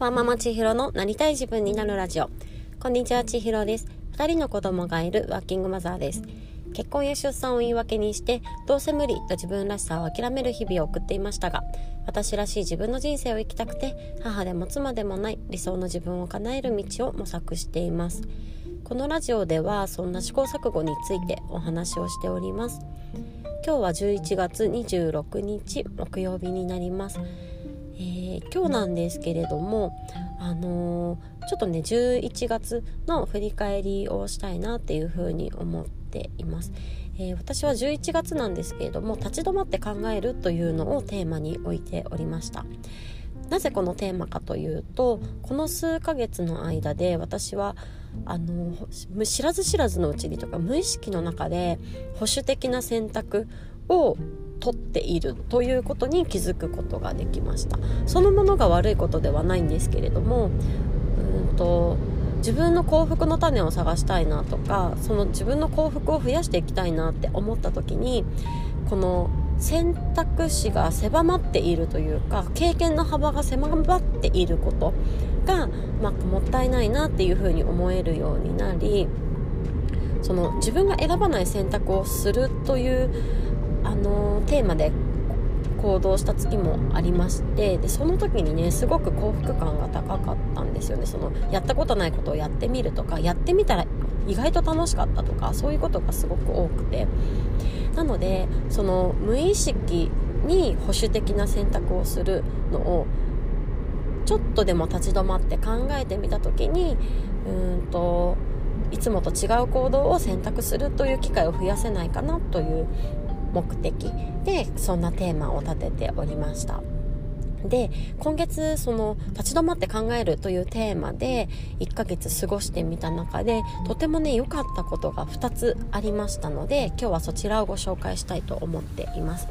ワーママ千尋のなりたい自分になるラジオ。こんにちは、千尋です。二人の子供がいるワーキングマザーです。結婚や出産を言い訳にして、どうせ無理と自分らしさを諦める日々を送っていましたが、私らしい自分の人生を生きたくて、母でも妻でもない理想の自分を叶える道を模索しています。このラジオでは、そんな試行錯誤についてお話をしております。今日は11月26日木曜日になります。えー、今日なんですけれども、あのー、ちょっとね11月の振り返りをしたいなっていうふうに思っています。えー、私は11月なんですけれども立ち止まって考えるというのをテーマに置いておりました。なぜこのテーマかというとこの数ヶ月の間で私はあの知らず知らずのうちにとか無意識の中で保守的な選択を取っているということに気づくことができました。そのものが悪いことではないんですけれどもうんと自分の幸福の種を探したいなとかその自分の幸福を増やしていきたいなって思った時にこの選択肢が狭まっているというか経験の幅が狭まっていることが、まあ、もったいないなっていうふうに思えるようになりその自分が選ばない選択をするというのテーマで行動した月もありましてでその時にねすごく幸福感が高かったんですよね。そのやったことないことをやってみるとかやってみたら意外と楽しかったとかそういうことがすごく多くて。なのでその無意識に保守的な選択をするのをちょっとでも立ち止まって考えてみた時にうんといつもと違う行動を選択するという機会を増やせないかなという目的。でそんなテーマを立てておりました。で今月その立ち止まって考えるというテーマで1ヶ月過ごしてみた中でとてもね良かったことが2つありましたので今日はそちらをご紹介したいと思っています。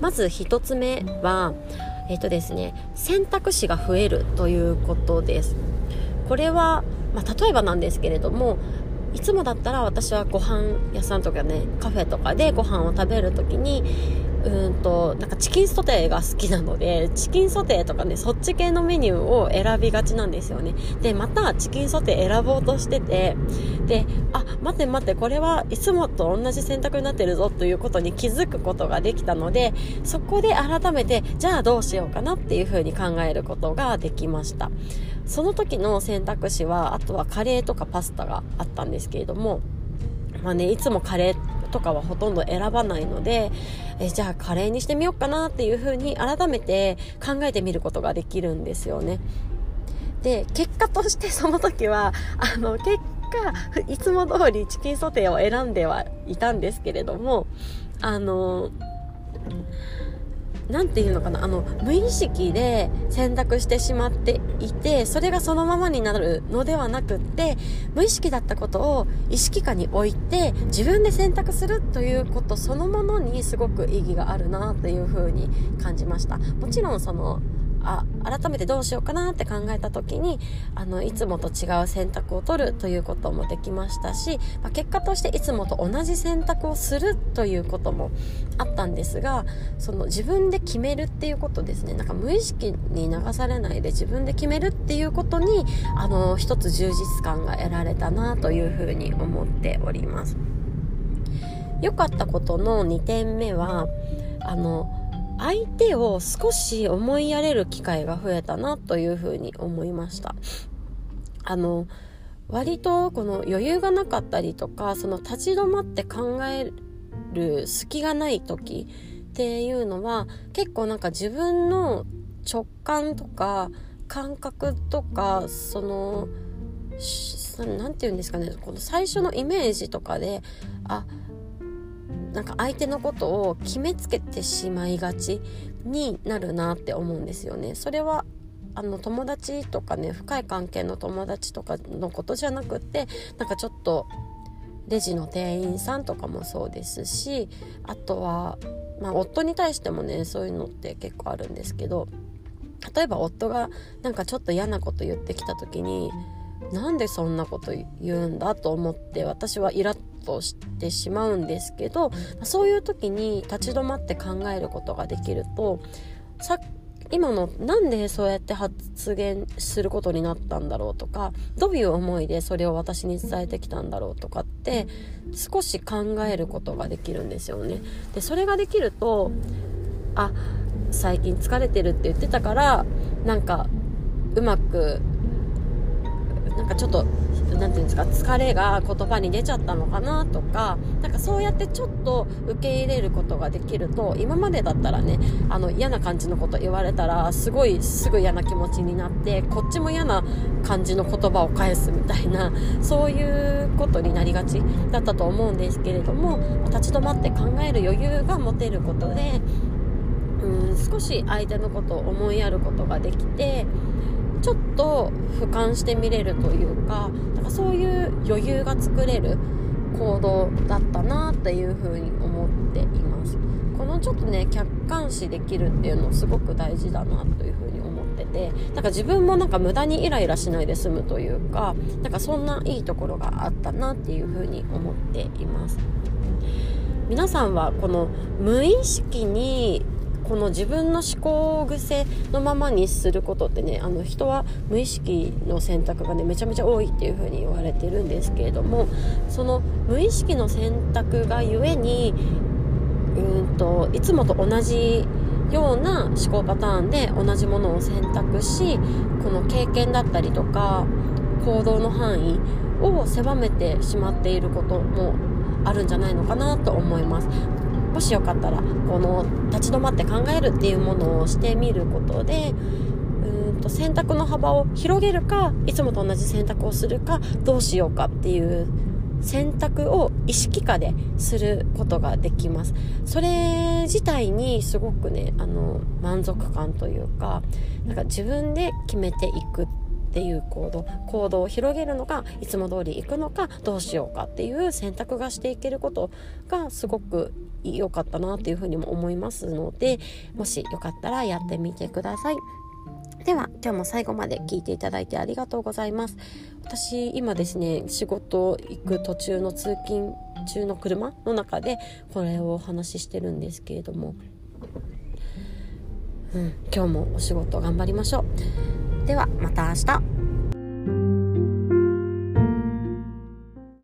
まず1つ目はえっ、とですね選択肢が増えるということです。これは、まあ、例えばなんですけれどもいつもだったら私はご飯屋さんとかねカフェとかでご飯を食べる時にうんとなんかチキンソテーが好きなのでチキンソテーとかねそっち系のメニューを選びがちなんですよね。でまたチキンソテー選ぼうとしててであ待って待ってこれはいつもと同じ選択になってるぞということに気づくことができたのでそこで改めてじゃあどうしようかなっていうふうに考えることができました。その時の選択肢はあとはカレーとかパスタがあったんですけれどもまあねいつもカレーとかはほとんど選ばないのでえじゃあカレーにしてみようかなっていう風に改めて考えてみることができるんですよね。で結果としてその時はあの結果いつも通りチキンソテーを選んではいたんですけれどもあの何て言うのかなあの無意識で選択してしまっていてそれがそのままになるのではなくって無意識だったことを意識下に置いて自分で選択するということそのものにすごく意義があるなというふうに感じました。もちろんそのあ改めてどうしようかなって考えた時にあのいつもと違う選択を取るということもできましたし、まあ、結果としていつもと同じ選択をするということもあったんですがその自分で決めるっていうことですねなんか無意識に流されないで自分で決めるっていうことにあの一つ充実感が得られたなというふうに思っております。良かったことの2点目はあの相手を少し思いやれる機会が増えたなというふうに思いました。あの割とこの余裕がなかったりとかその立ち止まって考える隙がない時っていうのは結構なんか自分の直感とか感覚とかその何て言うんですかねこの最初のイメージとかであなんか相手のことを決めつけてしまいがちになるなって思うんですよね。それはあの友達とかね深い関係の友達とかのことじゃなくってなんかちょっとレジの店員さんとかもそうですしあとは、まあ、夫に対してもねそういうのって結構あるんですけど例えば夫がなんかちょっと嫌なこと言ってきた時になんでそんなこと言うんだと思って私はイラッとしてしまうんですけどそういう時に立ち止まって考えることができるとさ今のなんでそうやって発言することになったんだろうとかどういう思いでそれを私に伝えてきたんだろうとかって少し考えることができるんですよね。でそれができるとあ最近疲れてるって言ってたからなんかうまくなんかちょっと何て言うんですか疲れが言葉に出ちゃったのかなとかなんかそうやってちょっと受け入れることができると今までだったらねあの嫌な感じのこと言われたらすごいすぐ嫌な気持ちになってこっちも嫌な感じの言葉を返すみたいなそういうことになりがちだったと思うんですけれども立ち止まって考える余裕が持てることでうん少し相手のことを思いやることができてちょっと俯瞰してみれるというかなんかそういう余裕が作れる行動だったなっていうふうに思っています。このちょっとね客観視できるっていうのすごく大事だなというふうに思っててなんか自分もなんか無駄にイライラしないで済むというかなんかそんないいところがあったなっていうふうに思っています。皆さんはこの無意識にこの自分の思考癖のままにすることってねあの人は無意識の選択がねめちゃめちゃ多いっていう風に言われてるんですけれどもその無意識の選択がゆえにうんといつもと同じような思考パターンで同じものを選択しこの経験だったりとか行動の範囲を狭めてしまっていることもあるんじゃないのかなと思います。もしよかったらこの立ち止まって考えるっていうものをしてみることでうんと選択の幅を広げるかいつもと同じ選択をするかどうしようかっていう選択を意識化ですることができます。それ自体にすごくねあの満足感というかなんか自分で決めていくってっていう行動行動を広げるのかいつも通り行くのかどうしようかっていう選択がしていけることがすごく良かったなっていうふうにも思いますのでもしよかったらやってみてください。では今日も最後まで聞いていただいてありがとうございます。私今ですね仕事行く途中の通勤中の車の中でこれをお話ししてるんですけれども。うん、今日もお仕事頑張りましょう。ではまた明日。